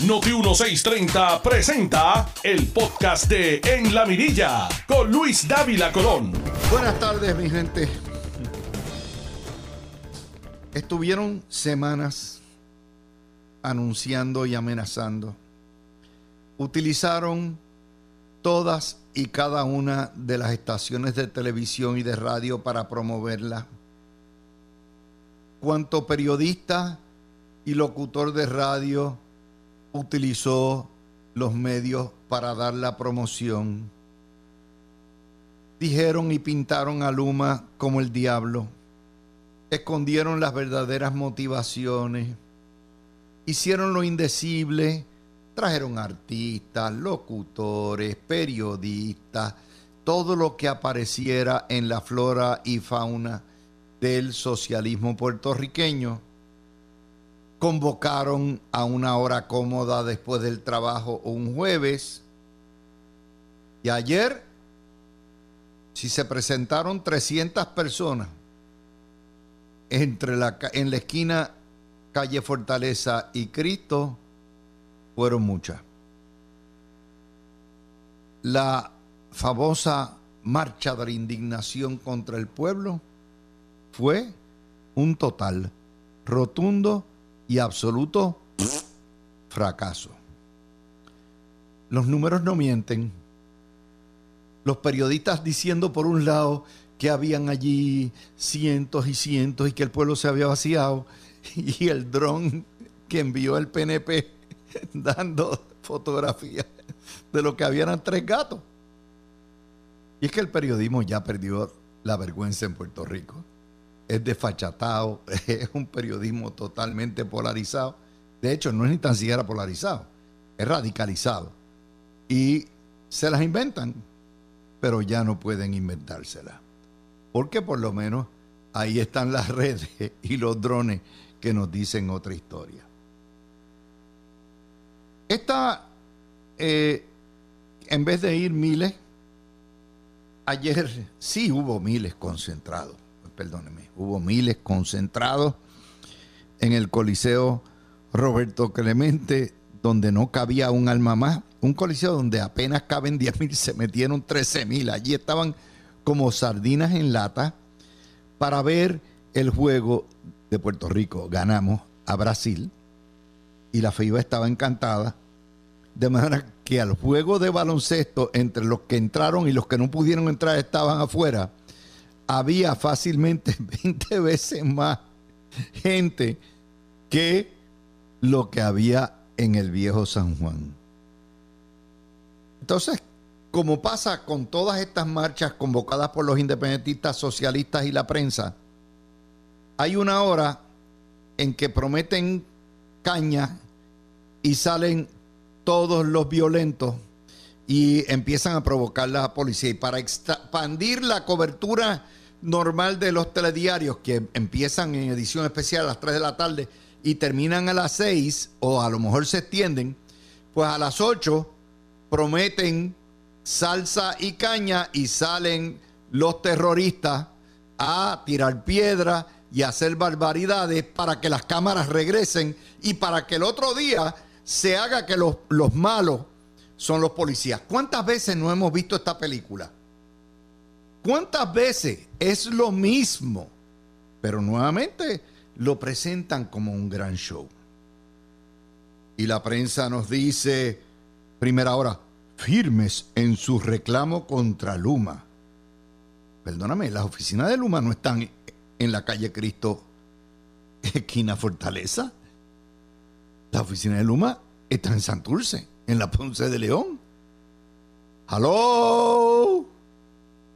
Noti 1630 presenta el podcast de En la Mirilla con Luis Dávila Colón. Buenas tardes, mi gente. Estuvieron semanas anunciando y amenazando. Utilizaron todas y cada una de las estaciones de televisión y de radio para promoverla. Cuanto periodista y locutor de radio utilizó los medios para dar la promoción. Dijeron y pintaron a Luma como el diablo. Escondieron las verdaderas motivaciones. Hicieron lo indecible. Trajeron artistas, locutores, periodistas, todo lo que apareciera en la flora y fauna del socialismo puertorriqueño convocaron a una hora cómoda después del trabajo un jueves. Y ayer, si se presentaron 300 personas entre la, en la esquina calle Fortaleza y Cristo, fueron muchas. La famosa marcha de la indignación contra el pueblo fue un total rotundo y absoluto fracaso. Los números no mienten. Los periodistas diciendo por un lado que habían allí cientos y cientos y que el pueblo se había vaciado y el dron que envió el PNP dando fotografías de lo que habían tres gatos. Y es que el periodismo ya perdió la vergüenza en Puerto Rico es desfachatado, es un periodismo totalmente polarizado. De hecho, no es ni tan siquiera polarizado, es radicalizado. Y se las inventan, pero ya no pueden inventárselas. Porque por lo menos ahí están las redes y los drones que nos dicen otra historia. Esta, eh, en vez de ir miles, ayer sí hubo miles concentrados perdóneme, hubo miles concentrados en el Coliseo Roberto Clemente, donde no cabía un alma más. Un coliseo donde apenas caben 10 mil, se metieron 13 mil. Allí estaban como sardinas en lata para ver el juego de Puerto Rico. Ganamos a Brasil y la FIBA estaba encantada. De manera que al juego de baloncesto, entre los que entraron y los que no pudieron entrar estaban afuera, había fácilmente 20 veces más gente que lo que había en el viejo San Juan. Entonces, como pasa con todas estas marchas convocadas por los independentistas, socialistas y la prensa, hay una hora en que prometen caña y salen todos los violentos y empiezan a provocar la policía. Y para expandir la cobertura normal de los telediarios que empiezan en edición especial a las 3 de la tarde y terminan a las 6 o a lo mejor se extienden, pues a las 8 prometen salsa y caña y salen los terroristas a tirar piedra y hacer barbaridades para que las cámaras regresen y para que el otro día se haga que los, los malos son los policías. ¿Cuántas veces no hemos visto esta película? ¿Cuántas veces es lo mismo? Pero nuevamente lo presentan como un gran show. Y la prensa nos dice, primera hora, firmes en su reclamo contra Luma. Perdóname, las oficinas de Luma no están en la calle Cristo, esquina Fortaleza. La oficina de Luma está en Santurce en la Ponce de León. ¡Halo!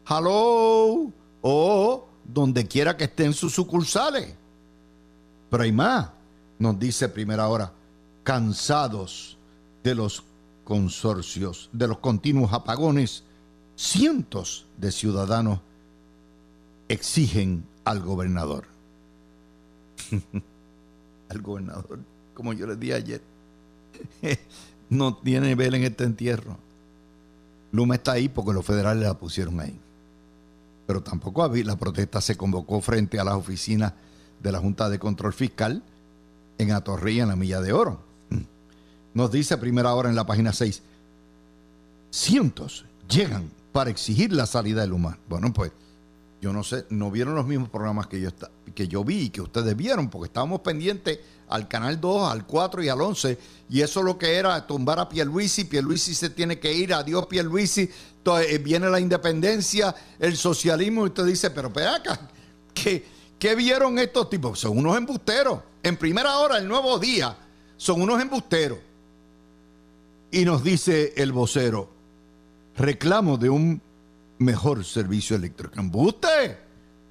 ¡Halo! O donde quiera que estén sus sucursales. Pero hay más, nos dice primera hora, cansados de los consorcios, de los continuos apagones, cientos de ciudadanos exigen al gobernador. al gobernador, como yo les dije ayer no tiene vela en este entierro. Luma está ahí porque los federales la pusieron ahí. Pero tampoco la protesta se convocó frente a las oficinas de la Junta de Control Fiscal en Atorrey, en la Milla de Oro. Nos dice primera hora en la página 6. Cientos llegan para exigir la salida de Luma. Bueno, pues yo no sé, no vieron los mismos programas que yo, que yo vi y que ustedes vieron, porque estábamos pendientes al canal 2, al 4 y al 11, y eso lo que era tumbar a Pierluisi, Pierluisi se tiene que ir, adiós Pierluisi, entonces, eh, viene la independencia, el socialismo, y usted dice, pero acá, ¿qué, ¿qué vieron estos tipos? Son unos embusteros. En primera hora, el nuevo día, son unos embusteros. Y nos dice el vocero, reclamo de un mejor servicio eléctrico. ¡Embuste!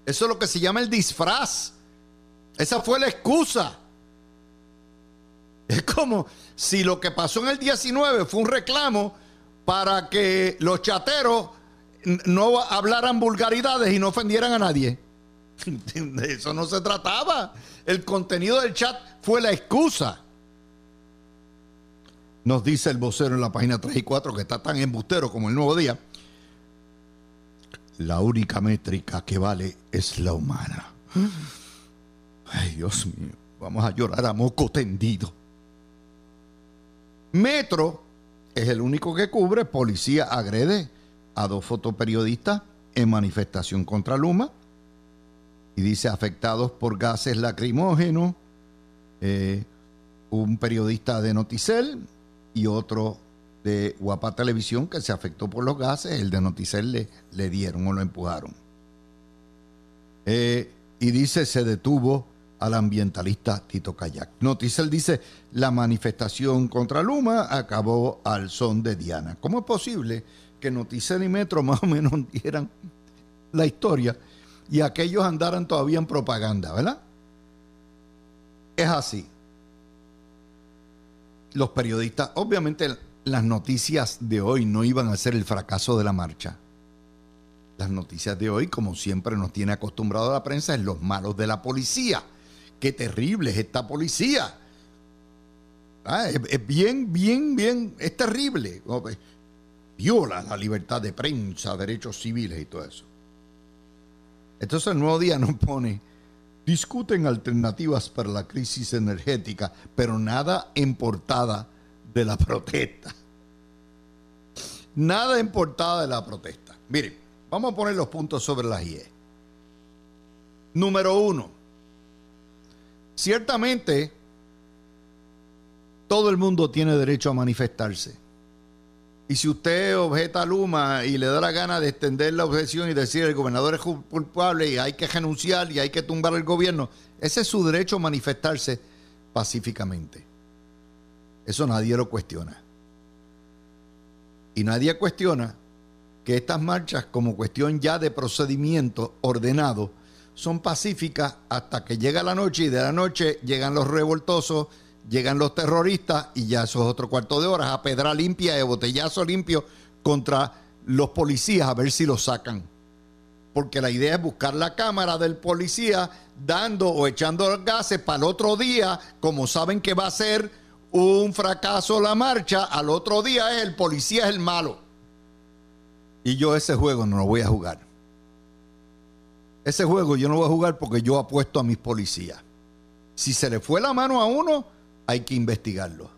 Eso es lo que se llama el disfraz. Esa fue la excusa. Es como si lo que pasó en el 19 fue un reclamo para que los chateros no hablaran vulgaridades y no ofendieran a nadie. De eso no se trataba. El contenido del chat fue la excusa. Nos dice el vocero en la página 3 y 4 que está tan embustero como el nuevo día la única métrica que vale es la humana. Ay, Dios mío, vamos a llorar a moco tendido. Metro es el único que cubre, policía agrede a dos fotoperiodistas en manifestación contra Luma y dice afectados por gases lacrimógenos, eh, un periodista de Noticel y otro de Guapa Televisión que se afectó por los gases, el de Noticel le, le dieron o lo empujaron. Eh, y dice, se detuvo al ambientalista Tito Kayak. Noticel dice, la manifestación contra Luma acabó al son de Diana. ¿Cómo es posible que Noticel y Metro más o menos dieran la historia y aquellos andaran todavía en propaganda, verdad? Es así. Los periodistas, obviamente las noticias de hoy no iban a ser el fracaso de la marcha. Las noticias de hoy, como siempre nos tiene acostumbrado la prensa, es los malos de la policía. Qué terrible es esta policía. Ah, es, bien, bien, bien, es terrible. Viola la libertad de prensa, derechos civiles y todo eso. Entonces el nuevo día nos pone, discuten alternativas para la crisis energética, pero nada en portada de la protesta. Nada en portada de la protesta. Miren, vamos a poner los puntos sobre las IE. Número uno. Ciertamente, todo el mundo tiene derecho a manifestarse. Y si usted objeta a Luma y le da la gana de extender la objeción y decir el gobernador es culpable y hay que renunciar y hay que tumbar el gobierno, ese es su derecho a manifestarse pacíficamente. Eso nadie lo cuestiona. Y nadie cuestiona que estas marchas, como cuestión ya de procedimiento ordenado, son pacíficas hasta que llega la noche y de la noche llegan los revoltosos, llegan los terroristas y ya eso es otro cuarto de horas a pedra limpia y botellazo limpio contra los policías a ver si los sacan. Porque la idea es buscar la cámara del policía dando o echando gases para el otro día, como saben que va a ser un fracaso la marcha, al otro día el policía es el malo. Y yo ese juego no lo voy a jugar. Ese juego yo no voy a jugar porque yo apuesto a mis policías. Si se le fue la mano a uno, hay que investigarlo.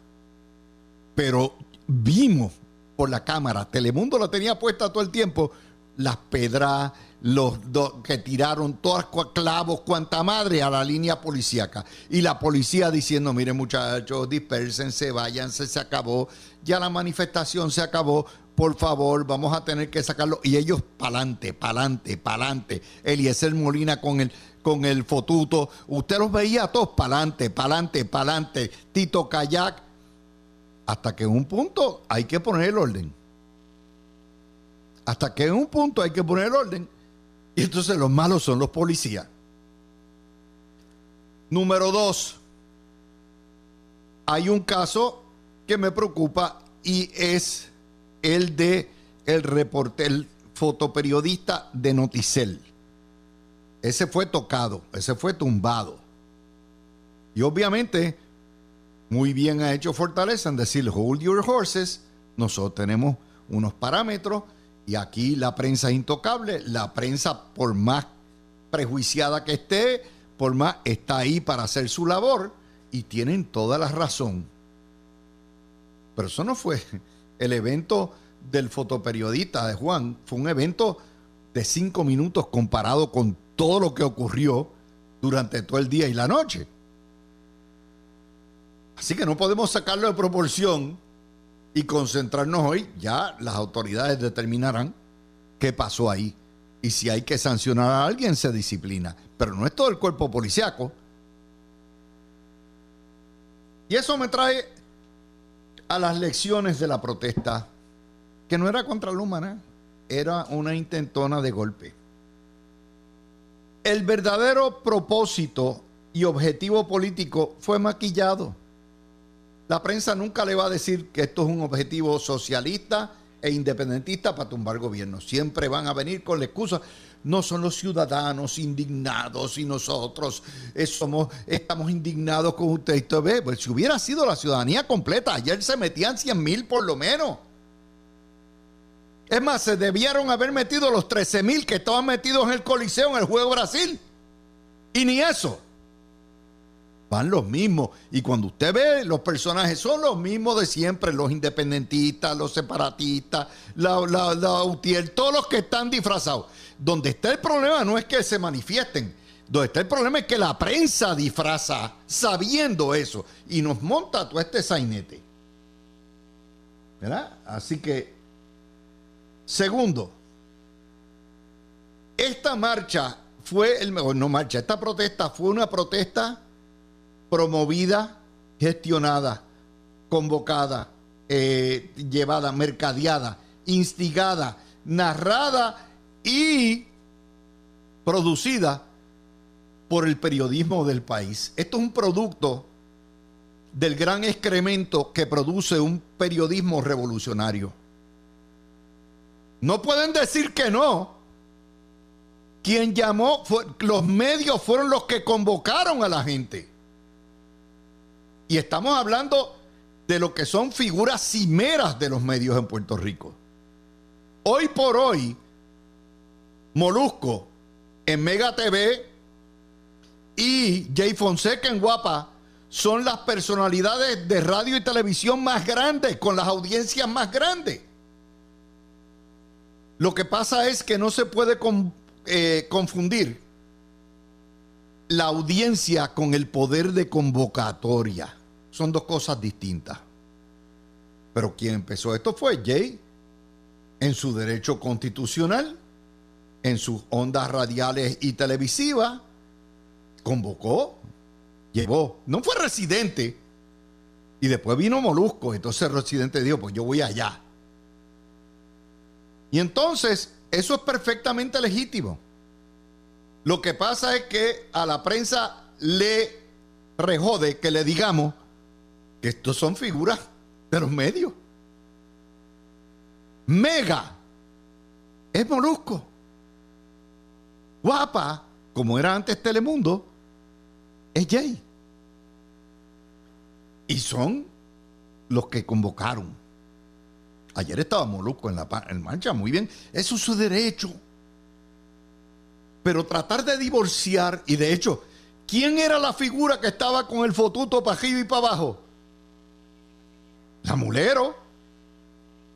Pero vimos por la cámara, Telemundo la tenía puesta todo el tiempo, las pedras, los que tiraron todas clavos, cuanta madre a la línea policíaca. Y la policía diciendo, miren muchachos, dispersense, váyanse, se acabó, ya la manifestación se acabó, por favor, vamos a tener que sacarlo. Y ellos pa'lante, pa'lante, pa'lante. Eliezer Molina con el, con el fotuto. Usted los veía todos pa'lante, pa'lante, pa'lante. Tito Kayak. Hasta que en un punto hay que poner el orden. Hasta que en un punto hay que poner orden y entonces los malos son los policías. Número dos, hay un caso que me preocupa y es el de el reporter, fotoperiodista de Noticel. Ese fue tocado, ese fue tumbado. Y obviamente, muy bien ha hecho Fortaleza en decir, hold your horses. Nosotros tenemos unos parámetros y aquí la prensa es intocable, la prensa por más prejuiciada que esté, por más está ahí para hacer su labor y tienen toda la razón. Pero eso no fue el evento del fotoperiodista de Juan, fue un evento de cinco minutos comparado con todo lo que ocurrió durante todo el día y la noche. Así que no podemos sacarlo de proporción y concentrarnos hoy. Ya las autoridades determinarán qué pasó ahí. Y si hay que sancionar a alguien, se disciplina. Pero no es todo el cuerpo policiaco. Y eso me trae a las lecciones de la protesta, que no era contra Luma, era una intentona de golpe. El verdadero propósito y objetivo político fue maquillado. La prensa nunca le va a decir que esto es un objetivo socialista e independentista para tumbar gobierno. Siempre van a venir con la excusa. No son los ciudadanos indignados y nosotros eh, somos, estamos indignados con usted. Pues si hubiera sido la ciudadanía completa, ayer se metían 100 mil por lo menos. Es más, se debieron haber metido los 13 mil que estaban metidos en el Coliseo en el Juego Brasil. Y ni eso. Van los mismos. Y cuando usted ve los personajes, son los mismos de siempre: los independentistas, los separatistas, la, la, la todos los que están disfrazados. Donde está el problema no es que se manifiesten. Donde está el problema es que la prensa disfraza sabiendo eso y nos monta todo este sainete. ¿Verdad? Así que Segundo, esta marcha fue, el, no marcha, esta protesta fue una protesta promovida, gestionada, convocada, eh, llevada, mercadeada, instigada, narrada y producida por el periodismo del país. Esto es un producto del gran excremento que produce un periodismo revolucionario. No pueden decir que no. Quien llamó, los medios fueron los que convocaron a la gente. Y estamos hablando de lo que son figuras cimeras de los medios en Puerto Rico. Hoy por hoy, Molusco en Mega TV y Jay Fonseca en Guapa son las personalidades de radio y televisión más grandes, con las audiencias más grandes. Lo que pasa es que no se puede eh, confundir la audiencia con el poder de convocatoria. Son dos cosas distintas. Pero quien empezó esto fue Jay, en su derecho constitucional, en sus ondas radiales y televisivas, convocó, llevó, no fue residente. Y después vino Molusco, entonces el residente dijo, pues yo voy allá. Y entonces, eso es perfectamente legítimo. Lo que pasa es que a la prensa le rejode que le digamos que estos son figuras de los medios. Mega es molusco. Guapa, como era antes Telemundo, es Jay. Y son los que convocaron. Ayer estaba Molusco en la en marcha, muy bien. Eso es su derecho. Pero tratar de divorciar, y de hecho, ¿quién era la figura que estaba con el fotuto para arriba y para abajo? La mulero,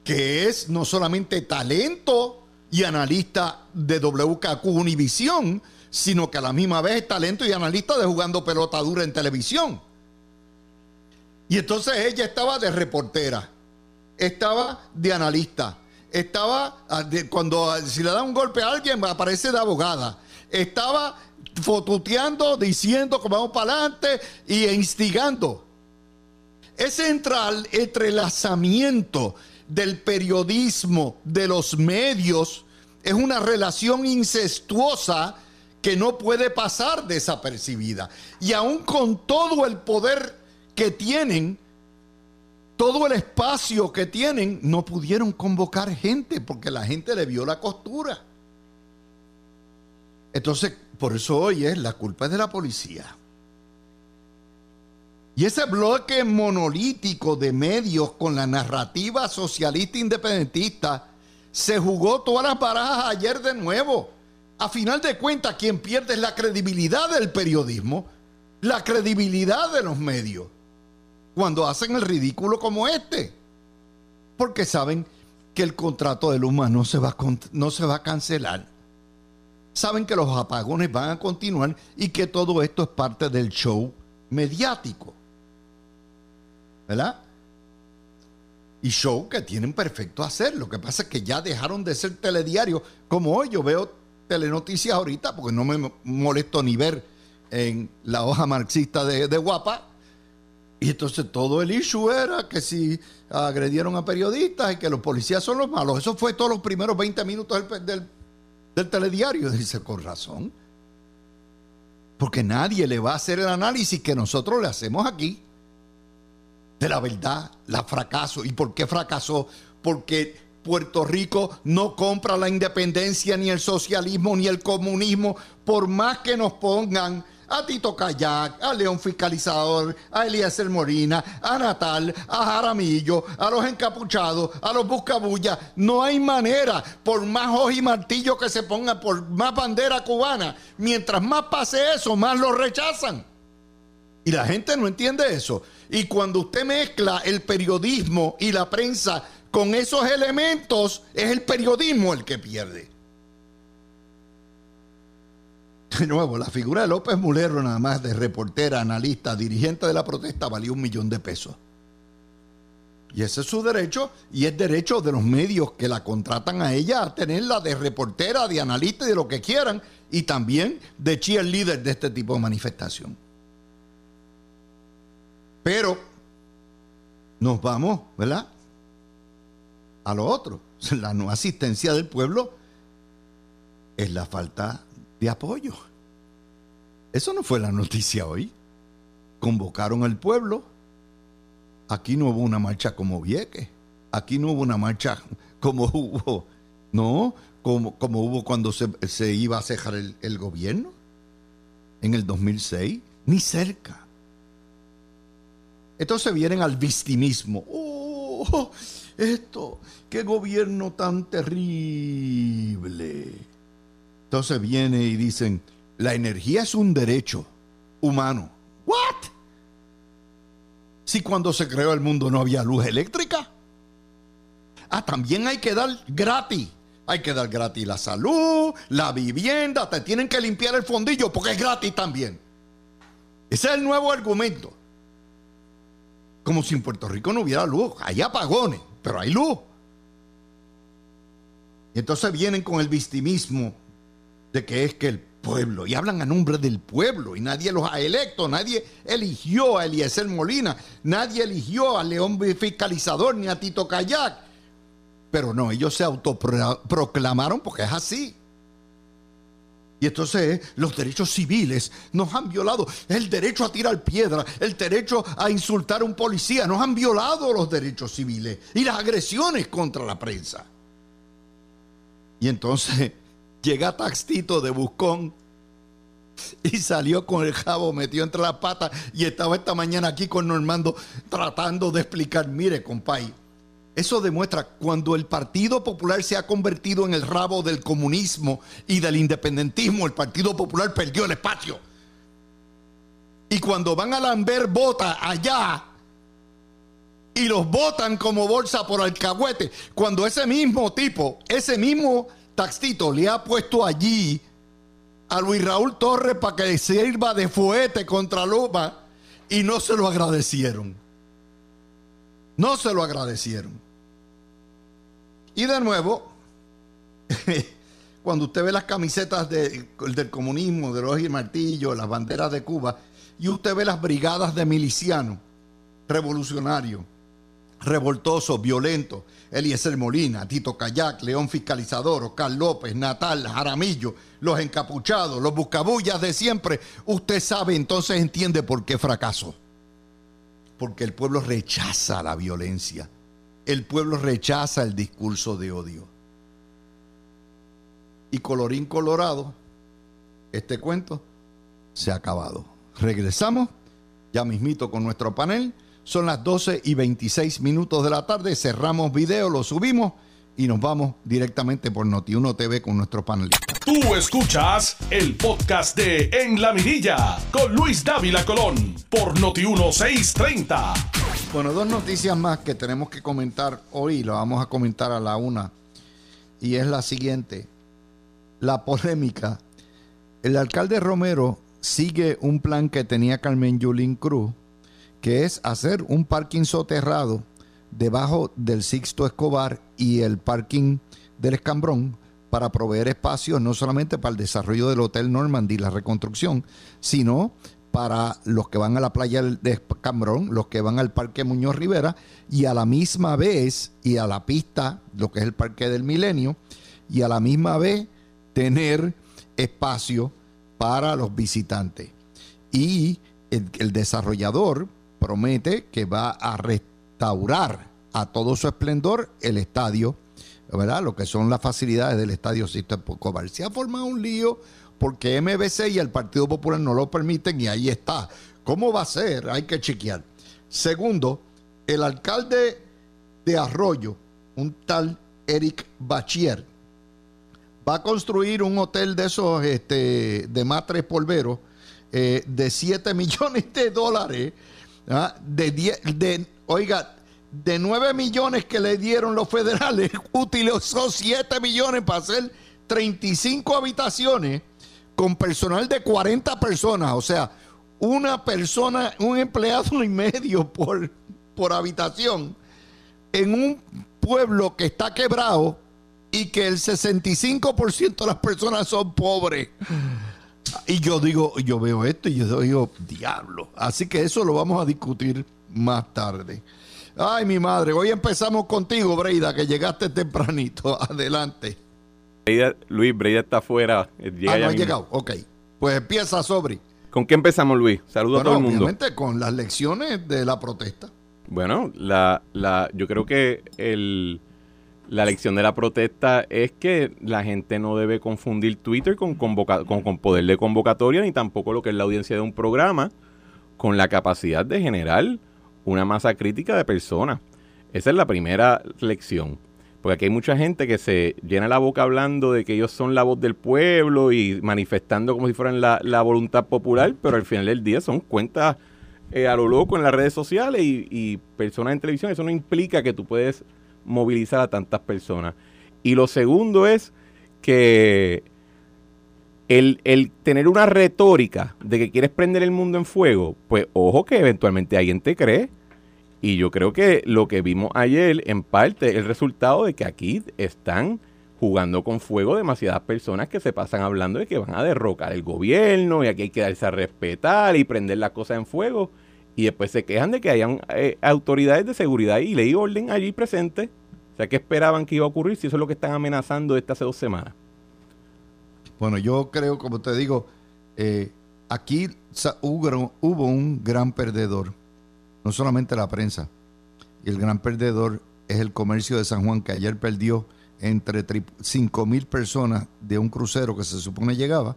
que es no solamente talento y analista de WKQ Univisión, sino que a la misma vez es talento y analista de jugando pelota dura en televisión. Y entonces ella estaba de reportera estaba de analista, estaba ah, cuando ah, si le da un golpe a alguien aparece de abogada, estaba fotuteando, diciendo que vamos para adelante y instigando. Ese entrelazamiento del periodismo, de los medios, es una relación incestuosa que no puede pasar desapercibida. Y aún con todo el poder que tienen, todo el espacio que tienen, no pudieron convocar gente porque la gente le vio la costura. Entonces, por eso hoy es la culpa de la policía. Y ese bloque monolítico de medios con la narrativa socialista independentista se jugó todas las barajas ayer de nuevo. A final de cuentas, quien pierde es la credibilidad del periodismo, la credibilidad de los medios cuando hacen el ridículo como este. porque saben que el contrato de Luma no se va a, no se va a cancelar. Saben que los apagones van a continuar y que todo esto es parte del show mediático. ¿Verdad? Y show que tienen perfecto hacer. Lo que pasa es que ya dejaron de ser telediario. Como hoy yo veo telenoticias ahorita, porque no me molesto ni ver en la hoja marxista de, de Guapa. Y entonces todo el issue era que si agredieron a periodistas y que los policías son los malos. Eso fue todos los primeros 20 minutos del, del telediario. Dice, con razón. Porque nadie le va a hacer el análisis que nosotros le hacemos aquí de la verdad, la fracaso. ¿Y por qué fracasó? Porque Puerto Rico no compra la independencia, ni el socialismo, ni el comunismo, por más que nos pongan a Tito Kayak, a León Fiscalizador, a Eliezer Morina, a Natal, a Jaramillo, a los encapuchados, a los buscabullas. No hay manera, por más hoja y martillo que se ponga, por más bandera cubana, mientras más pase eso, más lo rechazan. Y la gente no entiende eso. Y cuando usted mezcla el periodismo y la prensa con esos elementos, es el periodismo el que pierde. De nuevo, la figura de López Mulero, nada más de reportera, analista, dirigente de la protesta, valió un millón de pesos. Y ese es su derecho, y es derecho de los medios que la contratan a ella a tenerla de reportera, de analista y de lo que quieran, y también de cheerleader de este tipo de manifestación. Pero nos vamos, ¿verdad? A lo otro. La no asistencia del pueblo es la falta de apoyo. Eso no fue la noticia hoy. Convocaron al pueblo. Aquí no hubo una marcha como Vieques. Aquí no hubo una marcha como hubo, no, como, como hubo cuando se, iba a cejar el, el gobierno en el 2006. Ni cerca. Entonces vienen al victimismo. ¡Oh! Esto, qué gobierno tan terrible. Entonces viene y dicen, la energía es un derecho humano. ¿What? Si cuando se creó el mundo no había luz eléctrica. Ah, también hay que dar gratis. Hay que dar gratis la salud, la vivienda, te tienen que limpiar el fondillo porque es gratis también. Ese es el nuevo argumento. Como si en Puerto Rico no hubiera luz. Hay apagones, pero hay luz. Y entonces vienen con el victimismo de que es que el pueblo, y hablan a nombre del pueblo, y nadie los ha electo, nadie eligió a Eliezer Molina, nadie eligió a León Fiscalizador ni a Tito Kayak. Pero no, ellos se autoproclamaron porque es así. Y entonces los derechos civiles nos han violado. El derecho a tirar piedra, el derecho a insultar a un policía, nos han violado los derechos civiles y las agresiones contra la prensa. Y entonces llega Taxito de Buscón y salió con el jabo metido entre las patas y estaba esta mañana aquí con Normando tratando de explicar, mire, compay, eso demuestra cuando el Partido Popular se ha convertido en el rabo del comunismo y del independentismo, el Partido Popular perdió el espacio. Y cuando van a lamber bota allá y los votan como bolsa por alcahuete, cuando ese mismo tipo, ese mismo taxito le ha puesto allí a Luis Raúl Torres para que sirva de fuete contra Luma y no se lo agradecieron. No se lo agradecieron. Y de nuevo, cuando usted ve las camisetas del comunismo, de los y martillo, las banderas de Cuba, y usted ve las brigadas de milicianos, revolucionarios, revoltosos, violentos, Eliezer Molina, Tito Kayak, León Fiscalizador, Oscar López, Natal, Jaramillo, los encapuchados, los buscabullas de siempre, usted sabe, entonces entiende por qué fracasó porque el pueblo rechaza la violencia. El pueblo rechaza el discurso de odio. Y colorín colorado, este cuento se ha acabado. Regresamos ya mismito con nuestro panel. Son las 12 y 26 minutos de la tarde. Cerramos video, lo subimos y nos vamos directamente por Noti1 TV con nuestro panelista. Tú escuchas el podcast de En la Mirilla con Luis Dávila Colón por Noti1630. Bueno, dos noticias más que tenemos que comentar hoy, lo vamos a comentar a la una, y es la siguiente, la polémica. El alcalde Romero sigue un plan que tenía Carmen Yulín Cruz, que es hacer un parking soterrado debajo del Sixto Escobar y el parking del Escambrón para proveer espacios no solamente para el desarrollo del Hotel Normandy, la reconstrucción, sino para los que van a la playa de Cambrón, los que van al Parque Muñoz Rivera y a la misma vez, y a la pista, lo que es el Parque del Milenio, y a la misma vez tener espacio para los visitantes. Y el, desarrollador promete que va a restaurar a todo su esplendor el estadio, ¿verdad? Lo que son las facilidades del estadio Sisto Escobar. Se ha formado un lío porque MBC y el Partido Popular no lo permiten y ahí está. ¿Cómo va a ser? Hay que chequear. Segundo, el alcalde de Arroyo, un tal Eric Bachier, va a construir un hotel de esos este, de matres polveros eh, de 7 millones de dólares. ¿ah? De, de, oiga, de 9 millones que le dieron los federales, utilizó 7 millones para hacer 35 habitaciones con personal de 40 personas, o sea, una persona, un empleado y medio por, por habitación, en un pueblo que está quebrado y que el 65% de las personas son pobres. Y yo digo, yo veo esto y yo digo, diablo. Así que eso lo vamos a discutir más tarde. Ay, mi madre, hoy empezamos contigo, Breida, que llegaste tempranito. Adelante. Luis, Breida está afuera. Eh, ah, no ha llegado. Ok. Pues empieza, Sobri. ¿Con qué empezamos, Luis? Saludos a todo el mundo. Obviamente con las lecciones de la protesta. Bueno, la, la, yo creo que el, la lección de la protesta es que la gente no debe confundir Twitter con, con, con poder de convocatoria, ni tampoco lo que es la audiencia de un programa, con la capacidad de generar una masa crítica de personas. Esa es la primera lección. Porque aquí hay mucha gente que se llena la boca hablando de que ellos son la voz del pueblo y manifestando como si fueran la, voluntad popular, pero al final del día son cuentas eh, a lo loco en las redes sociales y, personas en televisión. Eso no implica que tú puedes movilizar a tantas personas. Y lo segundo es que el, el, tener una retórica de que quieres prender el mundo en fuego, pues ojo que eventualmente alguien te cree. Y yo creo que lo que vimos ayer, en parte, es el resultado de que aquí están jugando con fuego demasiadas personas que se pasan hablando de que van a derrocar el gobierno y aquí hay que darse a respetar y prender las cosas en fuego. Y después se quejan de que hayan eh, autoridades de seguridad y ley orden allí presentes. O sea, ¿qué esperaban que iba a ocurrir si eso es lo que están amenazando desde hace dos semanas? Bueno, yo creo, como te digo, eh, aquí hubo un gran perdedor no solamente la prensa. Y el gran perdedor es el comercio de San Juan, que ayer perdió entre 5 mil personas de un crucero que se supone llegaba.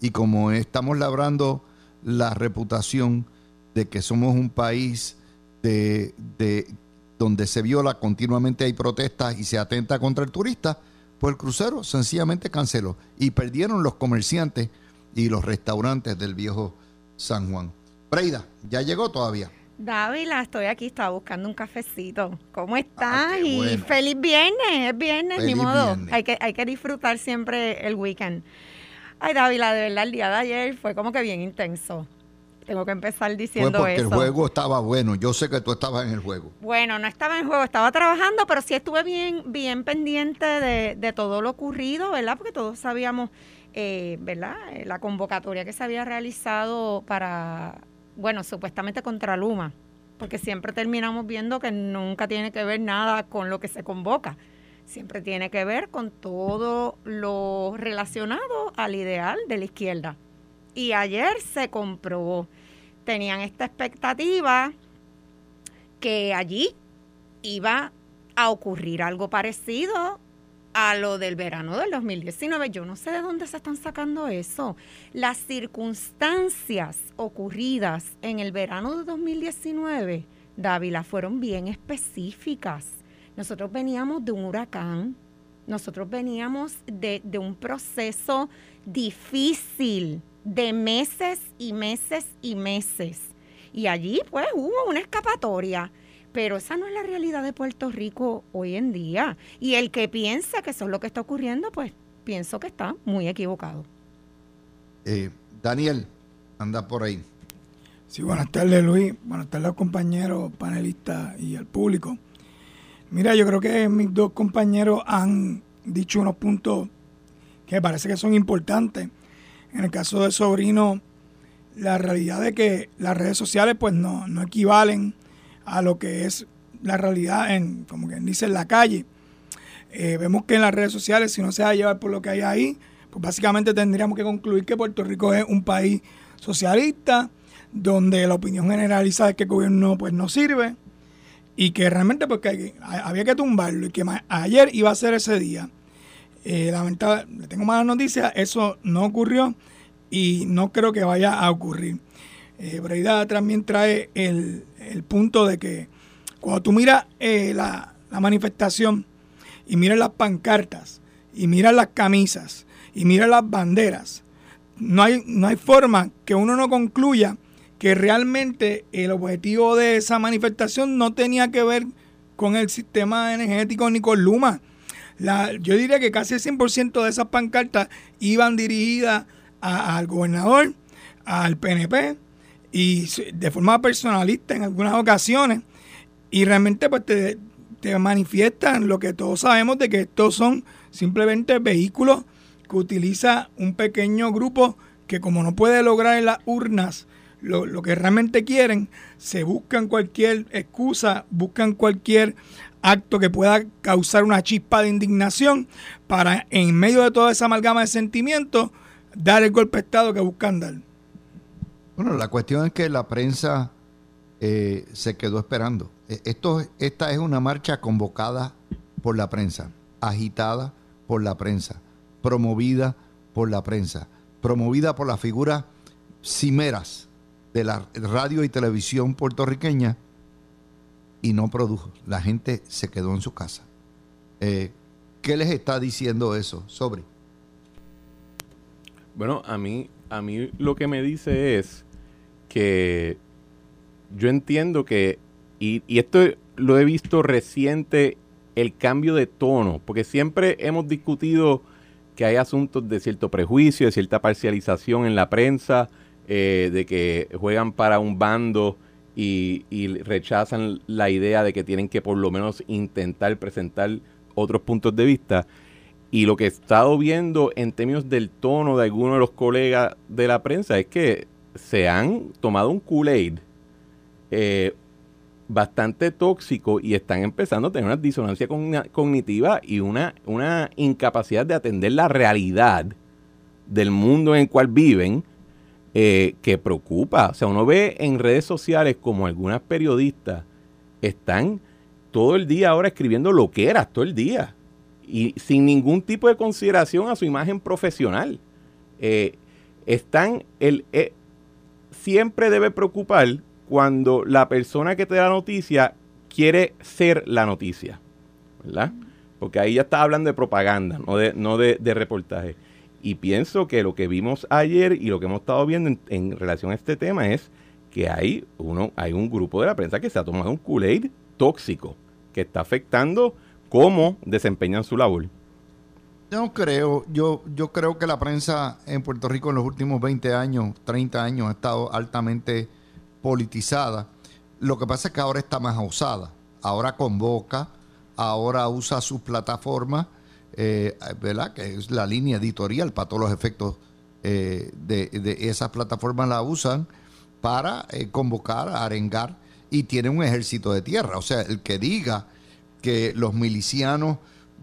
Y como estamos labrando la reputación de que somos un país de, de donde se viola continuamente hay protestas y se atenta contra el turista, pues el crucero sencillamente canceló y perdieron los comerciantes y los restaurantes del viejo San Juan. Breida, ¿ya llegó todavía? Dávila, estoy aquí, estaba buscando un cafecito. ¿Cómo ah, estás? y feliz viernes, es viernes, ni modo. Hay que, hay que disfrutar siempre el weekend. Ay, Dávila, de verdad, el día de ayer fue como que bien intenso. Tengo que empezar diciendo fue porque el juego estaba bueno. Yo sé que tú estabas en el juego. Bueno, no estaba en el juego, estaba trabajando, pero sí estuve bien, bien pendiente de, de todo lo ocurrido, ¿verdad? Porque todos sabíamos, eh, ¿verdad? La convocatoria que se había realizado para bueno, supuestamente contra Luma, porque siempre terminamos viendo que nunca tiene que ver nada con lo que se convoca, siempre tiene que ver con todo lo relacionado al ideal de la izquierda. Y ayer se comprobó, tenían esta expectativa que allí iba a ocurrir algo parecido a lo del verano del 2019. Yo no sé de dónde se están sacando eso. Las circunstancias ocurridas en el verano de 2019, Dávila, fueron bien específicas. Nosotros veníamos de un huracán, nosotros veníamos de, de un proceso difícil de meses y meses y meses. Y allí pues hubo una escapatoria pero esa no es la realidad de Puerto Rico hoy en día. Y el que piensa que eso es lo que está ocurriendo, pues pienso que está muy equivocado. Eh, Daniel, anda por ahí. Sí, buenas tardes Luis, buenas tardes compañeros, panelistas y al público. Mira, yo creo que mis dos compañeros han dicho unos puntos que parece que son importantes. En el caso de Sobrino, la realidad de que las redes sociales pues no, no equivalen a lo que es la realidad en, como quien dice, en la calle. Eh, vemos que en las redes sociales, si no se va a llevar por lo que hay ahí, pues básicamente tendríamos que concluir que Puerto Rico es un país socialista, donde la opinión generalizada es que el gobierno pues no sirve y que realmente pues, había que tumbarlo y que ayer iba a ser ese día. Eh, le tengo malas noticias, eso no ocurrió y no creo que vaya a ocurrir. Eh, Breida también trae el, punto de que cuando tú miras eh, la, la, manifestación y miras las pancartas y miras las camisas y miras las banderas, no hay, no hay forma que uno no concluya que realmente el objetivo de esa manifestación no tenía que ver con el sistema energético ni con Luma. Yo diría que casi el 100% de esas pancartas iban dirigidas al gobernador, al PNP y de forma personalista en algunas ocasiones. Y realmente pues te, te manifiestan lo que todos sabemos de que estos son simplemente vehículos que utiliza un pequeño grupo que como no puede lograr en las urnas lo, que realmente quieren, se buscan cualquier excusa, buscan cualquier acto que pueda causar una chispa de indignación para, en medio de toda esa amalgama de sentimientos, dar el golpe de Estado que buscan dar. Bueno, la cuestión es que la prensa eh, se quedó esperando. E, esto, esta es una marcha convocada por la prensa, agitada por la prensa, promovida por la prensa, promovida por las figuras cimeras de la radio y televisión puertorriqueña y no produjo. La gente se quedó en su casa. Eh, ¿Qué les está diciendo eso sobre? Bueno, a mí, a mí lo que me dice es que yo entiendo que, y, y esto lo he visto reciente, el cambio de tono, porque siempre hemos discutido que hay asuntos de cierto prejuicio, de cierta parcialización en la prensa, eh, de que juegan para un bando y, rechazan la idea de que tienen que por lo menos intentar presentar otros puntos de vista. Y lo que he estado viendo en términos del tono de algunos de los colegas de la prensa es que se han tomado un Kool-Aid eh, bastante tóxico y están empezando a tener una disonancia cognitiva y una, una incapacidad de atender la realidad del mundo en el cual viven eh, que preocupa. O sea, uno ve en redes sociales como algunas periodistas están todo el día ahora escribiendo lo que era, todo el día, y sin ningún tipo de consideración a su imagen profesional. Eh, están, el, eh, siempre debe preocupar cuando la persona que te da noticia quiere ser la noticia, ¿verdad? Porque ahí ya está hablando de propaganda, no de, no de reportaje. Y pienso que lo que vimos ayer y lo que hemos estado viendo en, relación a este tema es que hay, uno, hay un grupo de la prensa que se ha tomado un Kool-Aid tóxico que está afectando cómo desempeñan su labor. Yo creo, yo, yo creo que la prensa en Puerto Rico en los últimos 20 años, 30 años ha estado altamente politizada. Lo que pasa es que ahora está más osada. Ahora convoca, ahora usa sus plataformas eh, que es la línea editorial para todos los efectos eh, de, esas plataformas la usan para eh, convocar, arengar y tiene un ejército de tierra. O sea, el que diga que los milicianos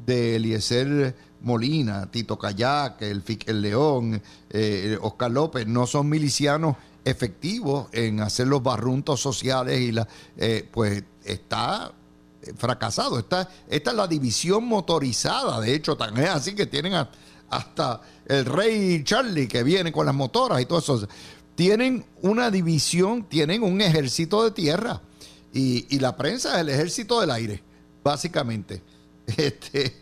de Eliezer Molina, Tito Kayak, el, el León, Oscar López, no son milicianos efectivos en hacer los barruntos sociales y la, pues está fracasado. Esta, esta es la división motorizada, de hecho, tan es así que tienen hasta el rey Charlie que viene con las motoras y todo eso. Tienen una división, tienen un ejército de tierra y, la prensa es el ejército del aire, básicamente. Este,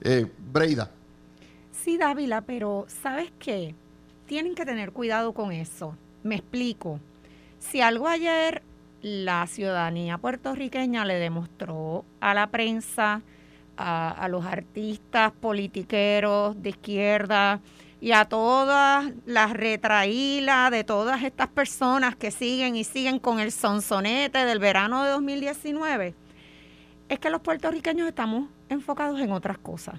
eh, Breida. Sí, Dávila, pero ¿sabes qué? Tienen que tener cuidado con eso. Me explico. Si algo ayer la ciudadanía puertorriqueña le demostró a la prensa, a, los artistas politiqueros de izquierda y a todas las retraílas de todas estas personas que siguen y siguen con el sonsonete del verano de 2019, es que los puertorriqueños estamos enfocados en otras cosas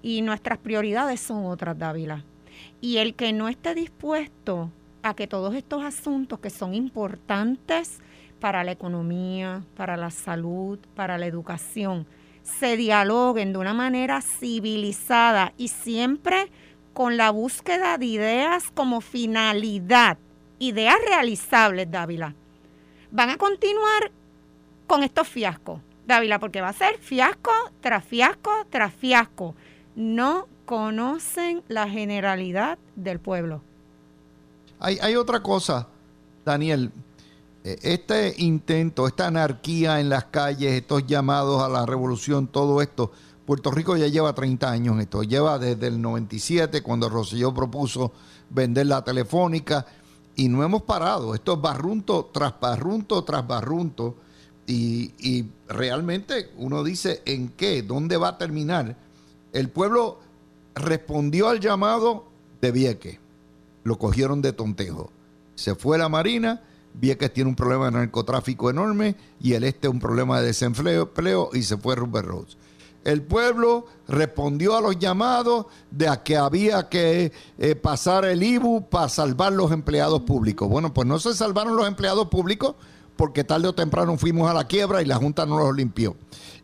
y nuestras prioridades son otras, Dávila. Y el que no esté dispuesto a que todos estos asuntos que son importantes para la economía, para la salud, para la educación, se dialoguen de una manera civilizada y siempre con la búsqueda de ideas como finalidad, ideas realizables, Dávila. Van a continuar con estos fiascos, Dávila, porque va a ser fiasco tras fiasco tras fiasco. No conocen la generalidad del pueblo. Hay, hay otra cosa, Daniel. Eh, este intento, esta anarquía en las calles, estos llamados a la revolución, todo esto, Puerto Rico ya lleva 30 años esto. Lleva desde el 97, cuando Rosselló propuso vender la telefónica, y no hemos parado. Esto es barrunto tras barrunto tras barrunto. Y, y realmente uno dice, ¿en qué? ¿Dónde va a terminar? El pueblo respondió al llamado de Vieque. Lo cogieron de tontejo. Se fue la Marina Vieques tiene un problema de narcotráfico enorme y el este un problema de desempleo y se fue Rupert Rhodes. El pueblo respondió a los llamados de a que había que eh, pasar el IBU para salvar los empleados públicos. Bueno, pues no se salvaron los empleados públicos porque tarde o temprano fuimos a la quiebra y la Junta no los limpió.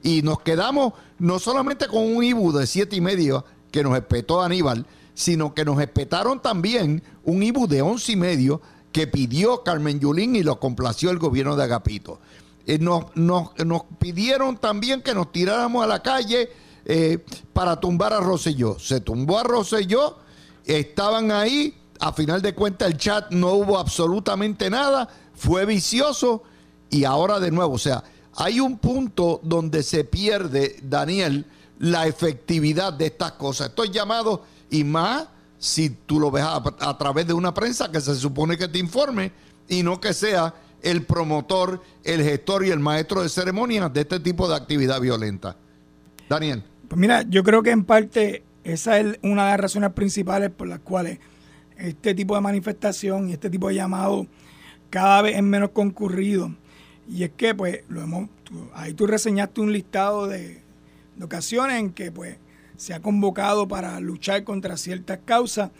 Y nos quedamos no solamente con un IBU de siete y medio que nos espetó Aníbal, sino que nos espetaron también un IBU de once y medio que pidió Carmen Yulín y lo complació el gobierno de Agapito. Eh, nos, pidieron también que nos tiráramos a la calle eh, para tumbar a Rosselló. Se tumbó a Rosselló, estaban ahí, a final de cuentas el chat no hubo absolutamente nada, fue vicioso y ahora de nuevo, o sea, hay un punto donde se pierde, Daniel, la efectividad de estas cosas. Estoy llamado y más si tú lo ves a, través de una prensa que se supone que te informe y no que sea el promotor, el gestor y el maestro de ceremonias de este tipo de actividad violenta. Daniel. Pues mira, yo creo que en parte esa es una de las razones principales por las cuales este tipo de manifestación y este tipo de llamado cada vez es menos concurrido. Y es que, pues, lo hemos, ahí tú reseñaste un listado de, de ocasiones en que, pues, se ha convocado para luchar contra ciertas causas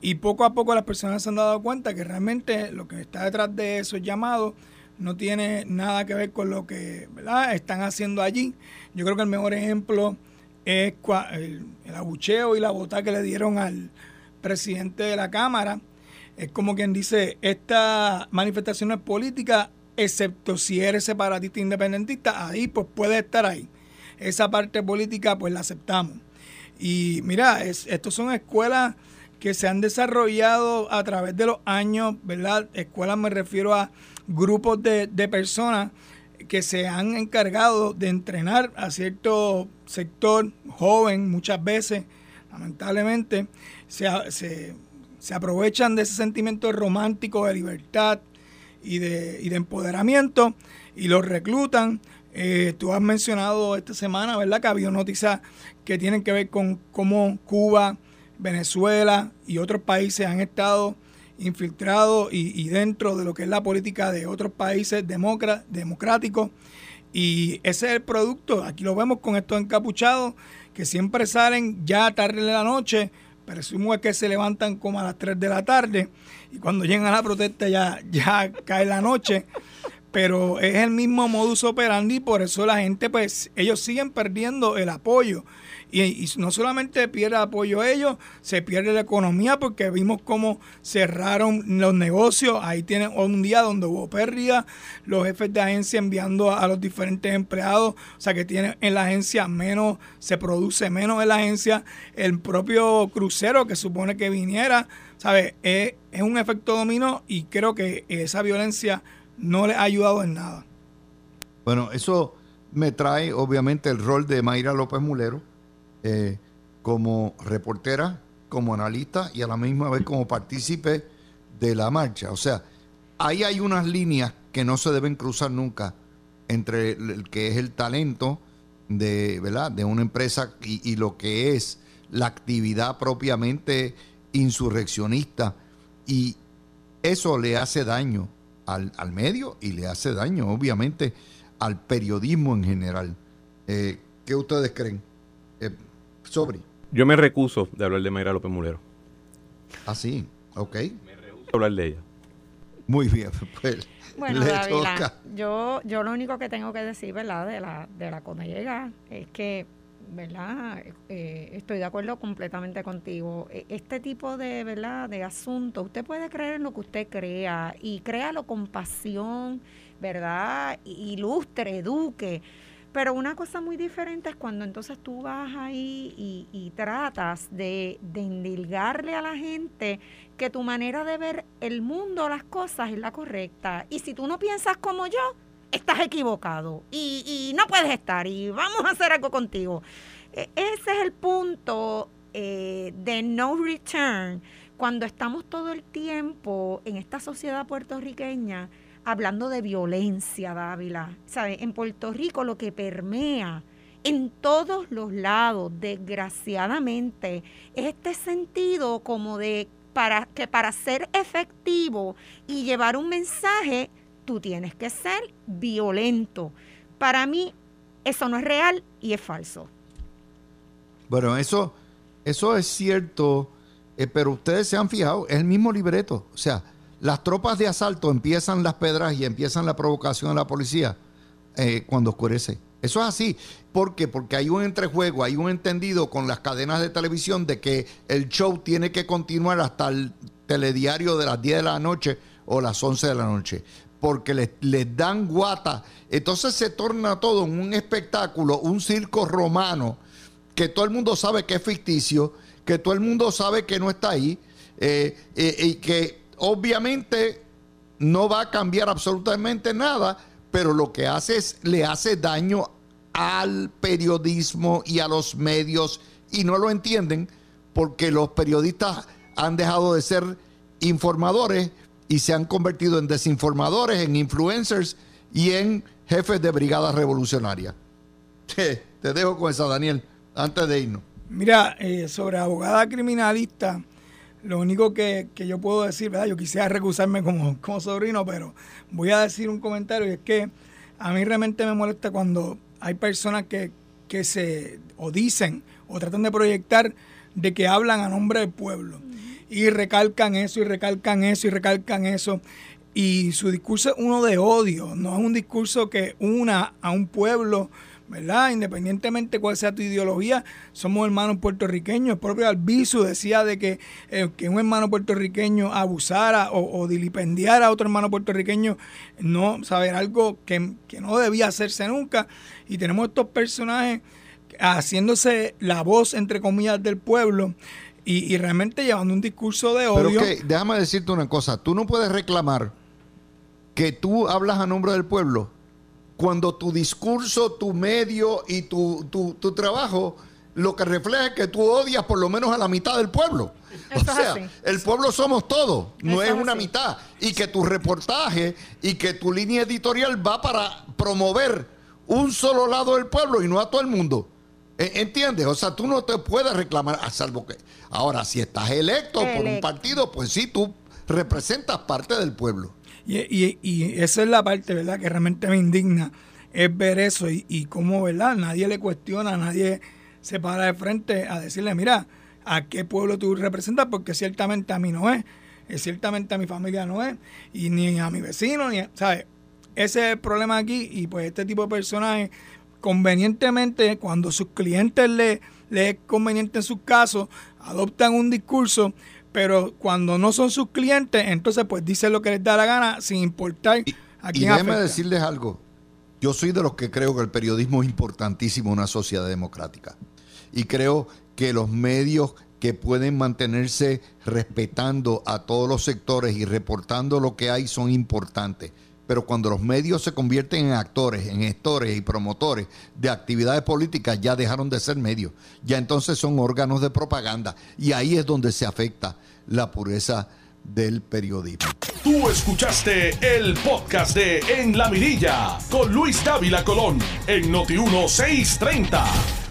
y poco a poco las personas se han dado cuenta que realmente lo que está detrás de esos llamados no tiene nada que ver con lo que están haciendo allí. Yo creo que el mejor ejemplo es el, el abucheo y la bota que le dieron al presidente de la Cámara. Es como quien dice, esta manifestación es política, excepto si eres separatista independentista, ahí pues puede estar ahí. Esa parte política pues la aceptamos. Y mira, es, estos son escuelas que se han desarrollado a través de los años, ¿verdad? Escuelas me refiero a grupos de, personas que se han encargado de entrenar a cierto sector joven muchas veces, lamentablemente, se, se, se aprovechan de ese sentimiento romántico de libertad y de, y de empoderamiento y los reclutan eh, tú has mencionado esta semana, ¿verdad? Que ha habido noticias que tienen que ver con cómo Cuba, Venezuela y otros países han estado infiltrados y, dentro de lo que es la política de otros países democráticos. Y ese es el producto. Aquí lo vemos con estos encapuchados que siempre salen ya tarde de la noche. Presumo que se levantan como a las 3 de la tarde y cuando llegan a la protesta ya, ya cae la noche pero es el mismo modus operandi, por eso la gente, pues, ellos siguen perdiendo el apoyo. Y, no solamente pierde apoyo ellos, se pierde la economía porque vimos cómo cerraron los negocios. Ahí tienen un día donde hubo pérdida, los jefes de agencia enviando a, los diferentes empleados, o sea que tiene en la agencia menos, se produce menos en la agencia. El propio crucero que supone que viniera, ¿sabes? Es, es un efecto dominó y creo que esa violencia no le ha ayudado en nada. Bueno, eso me trae obviamente el rol de Mayra López Mulero eh, como reportera, como analista y a la misma vez como partícipe de la marcha. O sea, ahí hay unas líneas que no se deben cruzar nunca entre el que es el talento de, ¿verdad? de una empresa y, y lo que es la actividad propiamente insurreccionista. Y eso le hace daño al, al medio y le hace daño, obviamente, al periodismo en general. Eh, ¿Qué ustedes creen? Eh, Sobri. Yo me recuso de hablar de Mayra López Mulero. Ah, sí, ok. Me rehuso de hablar de ella. Muy bien, pues Bueno, toca. yo, yo lo único que tengo que decir, ¿verdad? De la, de la colega es que, ¿verdad? Eh, estoy de acuerdo completamente contigo. E- Este tipo de, ¿verdad? De asuntos, usted puede creer en lo que usted crea y créalo con pasión, ¿verdad? Ilustre, eduque. Pero una cosa muy diferente es cuando entonces tú vas ahí y, y tratas de, de endilgarle a la gente que tu manera de ver el mundo, las cosas, es la correcta. Y si tú no piensas como yo, estás equivocado. Y, y no puedes estar. Y vamos a hacer algo contigo. E- Ese es el punto eh, de no return. Cuando estamos todo el tiempo en esta sociedad puertorriqueña hablando de violencia, Dávila. ¿Sabes? En Puerto Rico lo que permea en todos los lados, desgraciadamente, es este sentido como de para que para ser efectivo y llevar un mensaje, tú tienes que ser violento. Para mí, eso no es real y es falso. Bueno, eso, eso es cierto, eh, pero ustedes se han fijado, es el mismo libreto. O sea, las tropas de asalto empiezan las pedras y empiezan la provocación a la policía eh, cuando oscurece. Eso es así. ¿Por qué? Porque hay un entrejuego, hay un entendido con las cadenas de televisión de que el show tiene que continuar hasta el telediario de las 10 de la noche o las 11 de la noche. Porque les, les dan guata. Entonces se torna todo en un espectáculo, un circo romano que todo el mundo sabe que es ficticio, que todo el mundo sabe que no está ahí, eh, eh, y que obviamente no va a cambiar absolutamente nada, pero lo que hace es le hace daño al periodismo y a los medios y no lo entienden porque los periodistas han dejado de ser informadores y se han convertido en desinformadores, en influencers y en jefes de brigadas revolucionarias. Te, te dejo con esa, Daniel, antes de irnos. Mira, eh, sobre abogada criminalista, lo único que, que yo puedo decir, ¿verdad? Yo quisiera recusarme como, como sobrino, pero voy a decir un comentario y es que a mí realmente me molesta cuando hay personas que, que se o dicen o tratan de proyectar de que hablan a nombre del pueblo y recalcan eso y recalcan eso y recalcan eso y su discurso es uno de odio, no es un discurso que una a un pueblo, ¿verdad? Independientemente cuál sea tu ideología, somos hermanos puertorriqueños. El propio Albizu decía de que, eh, que un hermano puertorriqueño abusara o, dilipendiara a otro hermano puertorriqueño, no, saber algo que, que no debía hacerse nunca. Y tenemos estos personajes haciéndose la voz, entre comillas, del pueblo. Y, y realmente llevando un discurso de Pero odio. que, déjame decirte una cosa, tú no puedes reclamar que tú hablas a nombre del pueblo cuando tu discurso, tu medio y tu, tu, tu trabajo lo que refleja es que tú odias por lo menos a la mitad del pueblo. Eso o sea, el pueblo somos todos, no Eso es es una así. mitad. Y que tu reportaje y que tu línea editorial va para promover un solo lado del pueblo y no a todo el mundo. E- ¿Entiendes? O sea, tú no te puedes reclamar, a salvo que... Ahora, si estás electo por un partido, pues sí, tú representas parte del pueblo. Y, y- y esa es la parte, ¿verdad?, que realmente me indigna, es ver eso y, y cómo, ¿verdad?, nadie le cuestiona, nadie se para de frente a decirle, mira, ¿a qué pueblo tú representas? Porque ciertamente a mí no es, eh, ciertamente a mi familia no es, y ni a mi vecino, ni, a- ¿sabes? Ese es el problema aquí y pues este tipo de personajes convenientemente cuando sus clientes le, le es conveniente en sus casos adoptan un discurso pero cuando no son sus clientes entonces pues dicen lo que les da la gana sin importar a Y quién déjeme afecta. decirles algo. Yo soy de los que creo que el periodismo es importantísimo en una sociedad democrática. Y creo que los medios que pueden mantenerse respetando a todos los sectores y reportando lo que hay son importantes. Pero cuando los medios se convierten en actores, en gestores y promotores de actividades políticas, ya dejaron de ser medios. Ya entonces son órganos de propaganda. Y ahí es donde se afecta la pureza del periodismo. Tú escuchaste el podcast de En la Mirilla con Luis Dávila Colón en Noti 1630.